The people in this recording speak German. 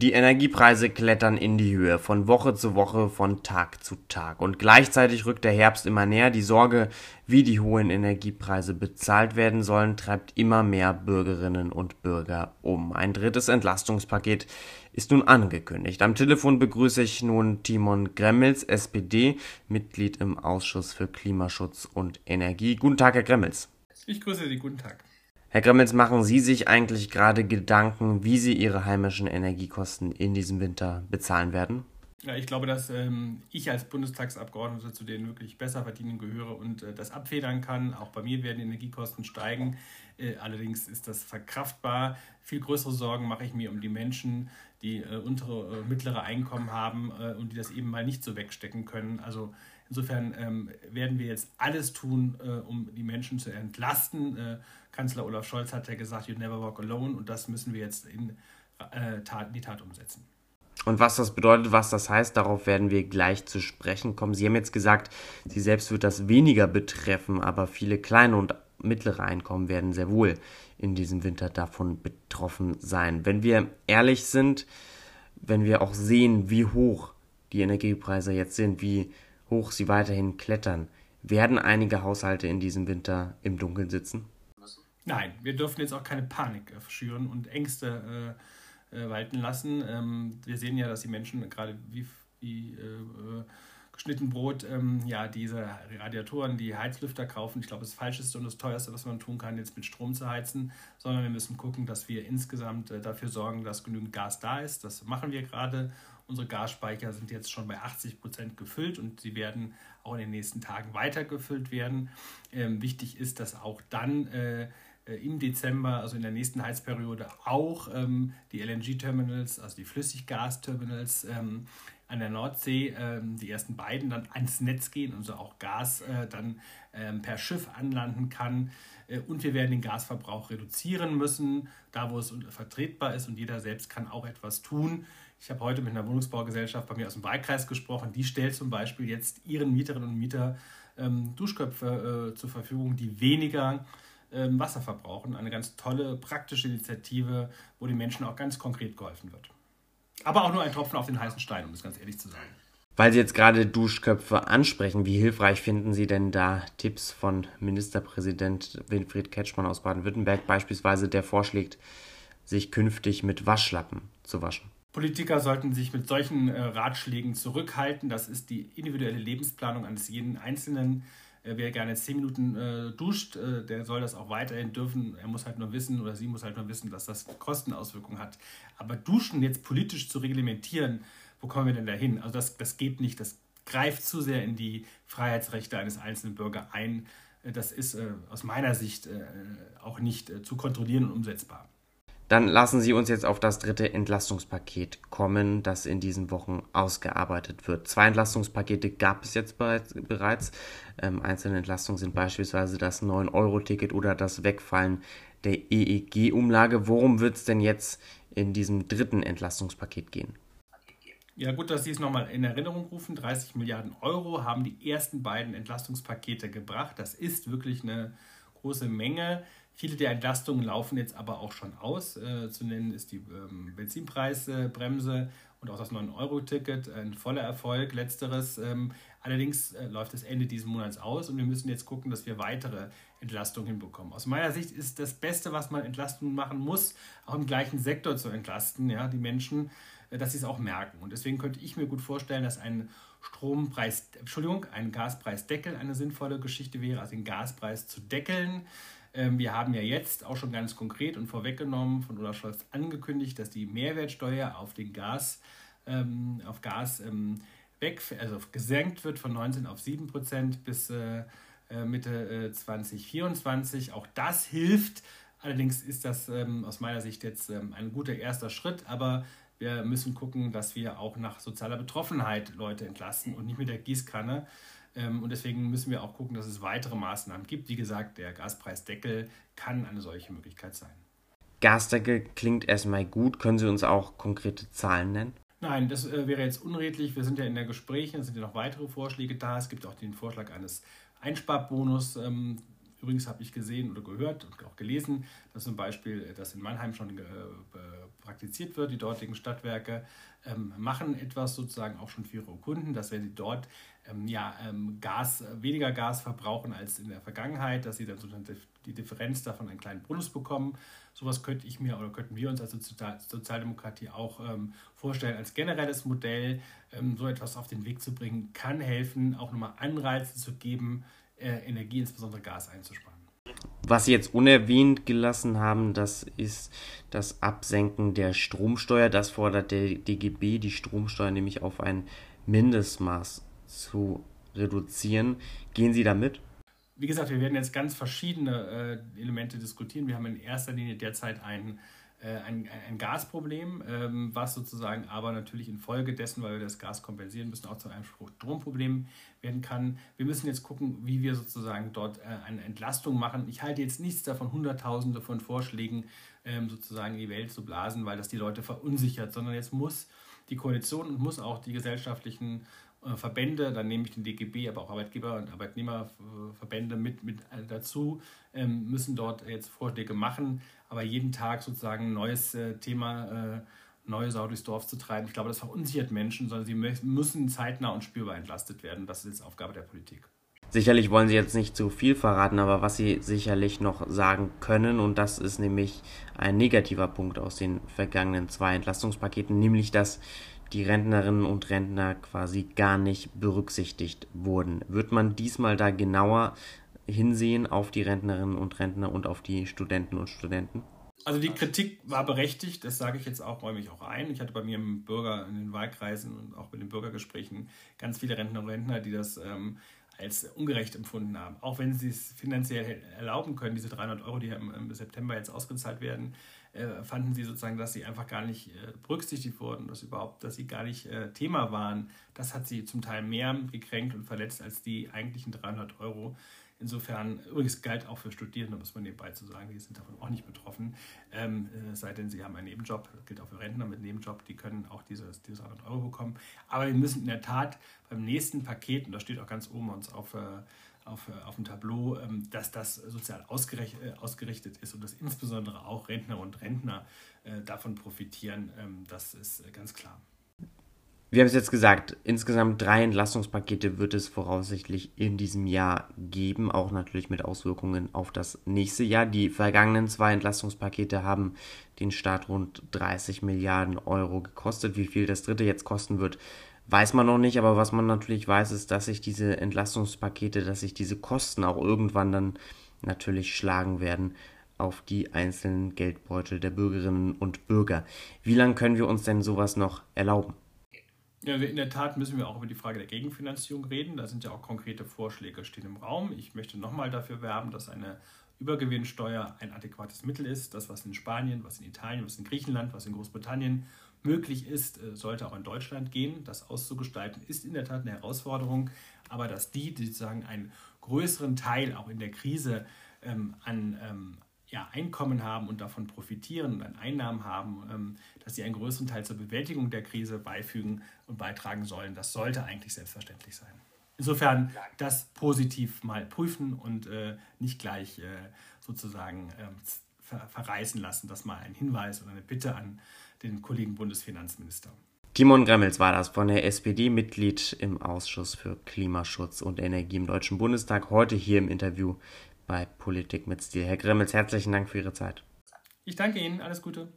Die Energiepreise klettern in die Höhe, von Woche zu Woche, von Tag zu Tag. Und gleichzeitig rückt der Herbst immer näher. Die Sorge, wie die hohen Energiepreise bezahlt werden sollen, treibt immer mehr Bürgerinnen und Bürger um. Ein drittes Entlastungspaket ist nun angekündigt. Am Telefon begrüße ich nun Timon Gremmels, SPD, Mitglied im Ausschuss für Klimaschutz und Energie. Guten Tag, Herr Gremmels. Ich grüße Sie, guten Tag. Herr Gremmels, machen Sie sich eigentlich gerade Gedanken, wie Sie Ihre heimischen Energiekosten in diesem Winter bezahlen werden? Ja, ich glaube, dass ähm, ich als Bundestagsabgeordneter zu den wirklich besser verdienen gehöre und äh, das abfedern kann. Auch bei mir werden die Energiekosten steigen. Äh, allerdings ist das verkraftbar. Viel größere Sorgen mache ich mir um die Menschen, die äh, untere, äh, mittlere Einkommen haben äh, und die das eben mal nicht so wegstecken können. Also insofern ähm, werden wir jetzt alles tun, äh, um die Menschen zu entlasten Kanzler Olaf Scholz hat ja gesagt, you never walk alone und das müssen wir jetzt in äh, Tat, die Tat umsetzen. Und was das bedeutet, was das heißt, darauf werden wir gleich zu sprechen kommen. Sie haben jetzt gesagt, Sie selbst wird das weniger betreffen, aber viele kleine und mittlere Einkommen werden sehr wohl in diesem Winter davon betroffen sein. Wenn wir ehrlich sind, wenn wir auch sehen, wie hoch die Energiepreise jetzt sind, wie hoch sie weiterhin klettern, werden einige Haushalte in diesem Winter im Dunkeln sitzen? Nein, wir dürfen jetzt auch keine Panik äh, schüren und Ängste äh, äh, walten lassen. Ähm, wir sehen ja, dass die Menschen gerade wie, wie äh, geschnitten Brot ähm, ja diese Radiatoren, die Heizlüfter kaufen. Ich glaube, das Falscheste und das Teuerste, was man tun kann, jetzt mit Strom zu heizen, sondern wir müssen gucken, dass wir insgesamt äh, dafür sorgen, dass genügend Gas da ist. Das machen wir gerade. Unsere Gasspeicher sind jetzt schon bei 80 Prozent gefüllt und sie werden auch in den nächsten Tagen weiter gefüllt werden. Ähm, wichtig ist, dass auch dann äh, äh, im Dezember, also in der nächsten Heizperiode, auch ähm, die LNG-Terminals, also die Flüssiggas-Terminals ähm, an der Nordsee, ähm, die ersten beiden dann ans Netz gehen, also auch Gas äh, dann ähm, per Schiff anlanden kann. Äh, und wir werden den Gasverbrauch reduzieren müssen, da wo es vertretbar ist und jeder selbst kann auch etwas tun. Ich habe heute mit einer Wohnungsbaugesellschaft bei mir aus dem Wahlkreis gesprochen. Die stellt zum Beispiel jetzt ihren Mieterinnen und Mietern ähm, Duschköpfe äh, zur Verfügung, die weniger ähm, Wasser verbrauchen. Eine ganz tolle, praktische Initiative, wo den Menschen auch ganz konkret geholfen wird. Aber auch nur ein Tropfen auf den heißen Stein, um es ganz ehrlich zu sagen. Weil Sie jetzt gerade Duschköpfe ansprechen, wie hilfreich finden Sie denn da Tipps von Ministerpräsident Winfried Ketschmann aus Baden-Württemberg beispielsweise, der vorschlägt, sich künftig mit Waschlappen zu waschen? Politiker sollten sich mit solchen äh, Ratschlägen zurückhalten. Das ist die individuelle Lebensplanung eines jeden Einzelnen. Äh, wer gerne zehn Minuten äh, duscht, äh, der soll das auch weiterhin dürfen. Er muss halt nur wissen oder sie muss halt nur wissen, dass das Kostenauswirkungen hat. Aber Duschen jetzt politisch zu reglementieren, wo kommen wir denn da hin? Also das, das geht nicht. Das greift zu sehr in die Freiheitsrechte eines einzelnen Bürgers ein. Äh, das ist äh, aus meiner Sicht äh, auch nicht zu kontrollieren und umsetzbar. Dann lassen Sie uns jetzt auf das dritte Entlastungspaket kommen, das in diesen Wochen ausgearbeitet wird. Zwei Entlastungspakete gab es jetzt bereits. Ähm, einzelne Entlastungen sind beispielsweise das 9-Euro-Ticket oder das Wegfallen der EEG-Umlage. Worum wird es denn jetzt in diesem dritten Entlastungspaket gehen? Ja, gut, dass Sie es nochmal in Erinnerung rufen. 30 Milliarden Euro haben die ersten beiden Entlastungspakete gebracht. Das ist wirklich eine große Menge. Viele der Entlastungen laufen jetzt aber auch schon aus. Äh, zu nennen ist die ähm, Benzinpreisbremse und auch das 9-Euro-Ticket ein voller Erfolg. Letzteres ähm, allerdings äh, läuft das Ende dieses Monats aus und wir müssen jetzt gucken, dass wir weitere Entlastungen hinbekommen. Aus meiner Sicht ist das Beste, was man Entlastungen machen muss, auch im gleichen Sektor zu entlasten, ja, die Menschen, dass sie es auch merken. Und deswegen könnte ich mir gut vorstellen, dass ein Strompreis, Entschuldigung, ein Gaspreisdeckel eine sinnvolle Geschichte wäre, also den Gaspreis zu deckeln. Ähm, wir haben ja jetzt auch schon ganz konkret und vorweggenommen von Olaf Scholz angekündigt, dass die Mehrwertsteuer auf den Gas, ähm, auf Gas ähm, weg, also gesenkt wird von 19 auf 7 Prozent bis äh, äh Mitte äh, 2024. Auch das hilft. Allerdings ist das ähm, aus meiner Sicht jetzt ähm, ein guter erster Schritt, aber wir müssen gucken, dass wir auch nach sozialer Betroffenheit Leute entlasten und nicht mit der Gießkanne. Ähm, und deswegen müssen wir auch gucken, dass es weitere Maßnahmen gibt. Wie gesagt, der Gaspreisdeckel kann eine solche Möglichkeit sein. Gasdeckel klingt erstmal gut. Können Sie uns auch konkrete Zahlen nennen? Nein, das äh, wäre jetzt unredlich. Wir sind ja in der Gespräche, es sind ja noch weitere Vorschläge da. Es gibt auch den Vorschlag eines Einsparbonus. Ähm, Übrigens habe ich gesehen oder gehört und auch gelesen, dass zum Beispiel das in Mannheim schon äh, praktiziert wird. Die dortigen Stadtwerke ähm, machen etwas sozusagen auch schon für ihre Kunden, dass wenn sie dort ähm, ja, ähm, Gas, weniger Gas verbrauchen als in der Vergangenheit, dass sie dann sozusagen die Differenz davon einen kleinen Bonus bekommen. Sowas könnte ich mir oder könnten wir uns als Sozialdemokratie auch ähm, vorstellen, als generelles Modell ähm, so etwas auf den Weg zu bringen, kann helfen, auch nochmal Anreize zu geben, äh, Energie, insbesondere Gas einzusparen. Was Sie jetzt unerwähnt gelassen haben, das ist das Absenken der Stromsteuer. Das fordert der DGB, die Stromsteuer nämlich auf ein Mindestmaß zu reduzieren. Gehen Sie damit? Wie gesagt, wir werden jetzt ganz verschiedene äh, Elemente diskutieren. Wir haben in erster Linie derzeit einen äh, ein, ein Gasproblem, ähm, was sozusagen aber natürlich infolgedessen, weil wir das Gas kompensieren müssen, auch zu einem Stromproblem werden kann. Wir müssen jetzt gucken, wie wir sozusagen dort äh, eine Entlastung machen. Ich halte jetzt nichts davon, Hunderttausende von Vorschlägen ähm, sozusagen in die Welt zu blasen, weil das die Leute verunsichert, sondern jetzt muss die Koalition und muss auch die gesellschaftlichen äh, Verbände, dann nehme ich den DGB, aber auch Arbeitgeber- und Arbeitnehmerverbände mit, mit dazu, ähm, müssen dort jetzt Vorschläge machen, aber jeden Tag sozusagen ein neues äh, Thema, äh, neue Sau durchs Dorf zu treiben, ich glaube, das verunsichert Menschen, sondern sie müssen zeitnah und spürbar entlastet werden. Das ist jetzt Aufgabe der Politik. Sicherlich wollen Sie jetzt nicht zu viel verraten, aber was Sie sicherlich noch sagen können, und das ist nämlich ein negativer Punkt aus den vergangenen zwei Entlastungspaketen, nämlich dass die Rentnerinnen und Rentner quasi gar nicht berücksichtigt wurden. Wird man diesmal da genauer hinsehen auf die Rentnerinnen und Rentner und auf die Studenten und Studenten? Also die Kritik war berechtigt, das sage ich jetzt auch, räume ich auch ein. Ich hatte bei mir im Bürger, in den Wahlkreisen und auch bei den Bürgergesprächen ganz viele Rentner und Rentner, die das ähm, als ungerecht empfunden haben. Auch wenn sie es finanziell erlauben können, diese 300 Euro, die im, im September jetzt ausgezahlt werden, äh, fanden sie sozusagen, dass sie einfach gar nicht äh, berücksichtigt wurden, dass überhaupt, dass sie gar nicht äh, Thema waren. Das hat sie zum Teil mehr gekränkt und verletzt als die eigentlichen 300 Euro. Insofern, übrigens galt auch für Studierende, muss man nebenbei zu sagen, die sind davon auch nicht betroffen, ähm, äh, sei denn sie haben einen Nebenjob, das gilt auch für Rentner mit Nebenjob, die können auch diese, diese 100 Euro bekommen. Aber wir müssen in der Tat beim nächsten Paket, und das steht auch ganz oben uns auf, äh, auf, äh, auf dem Tableau, ähm, dass das sozial äh, ausgerichtet ist und dass insbesondere auch Rentner und Rentner äh, davon profitieren, ähm, das ist ganz klar. Wir haben es jetzt gesagt, insgesamt drei Entlastungspakete wird es voraussichtlich in diesem Jahr geben, auch natürlich mit Auswirkungen auf das nächste Jahr. Die vergangenen zwei Entlastungspakete haben den Staat rund 30 Milliarden Euro gekostet. Wie viel das dritte jetzt kosten wird, weiß man noch nicht, aber was man natürlich weiß, ist, dass sich diese Entlastungspakete, dass sich diese Kosten auch irgendwann dann natürlich schlagen werden auf die einzelnen Geldbeutel der Bürgerinnen und Bürger. Wie lange können wir uns denn sowas noch erlauben? Ja, in der Tat müssen wir auch über die Frage der Gegenfinanzierung reden. Da sind ja auch konkrete Vorschläge stehen im Raum. Ich möchte nochmal dafür werben, dass eine Übergewinnsteuer ein adäquates Mittel ist. Das, was in Spanien, was in Italien, was in Griechenland, was in Großbritannien möglich ist, äh, sollte auch in Deutschland gehen. Das auszugestalten ist in der Tat eine Herausforderung, aber dass die, die sozusagen einen größeren Teil auch in der Krise ähm, an ähm, ja, Einkommen haben und davon profitieren und an Einnahmen haben, ähm, dass sie einen größeren Teil zur Bewältigung der Krise beifügen und beitragen sollen, das sollte eigentlich selbstverständlich sein. Insofern das positiv mal prüfen und äh, nicht gleich äh, sozusagen äh, ver verreißen lassen. Das mal ein Hinweis oder eine Bitte an den Kollegen Bundesfinanzminister. Timon Gremmels war das von der SPD, Mitglied im Ausschuss für Klimaschutz und Energie im Deutschen Bundestag, heute hier im Interview bei Politik mit Stil. Herr Gremmels, herzlichen Dank für Ihre Zeit. Ich danke Ihnen, alles Gute.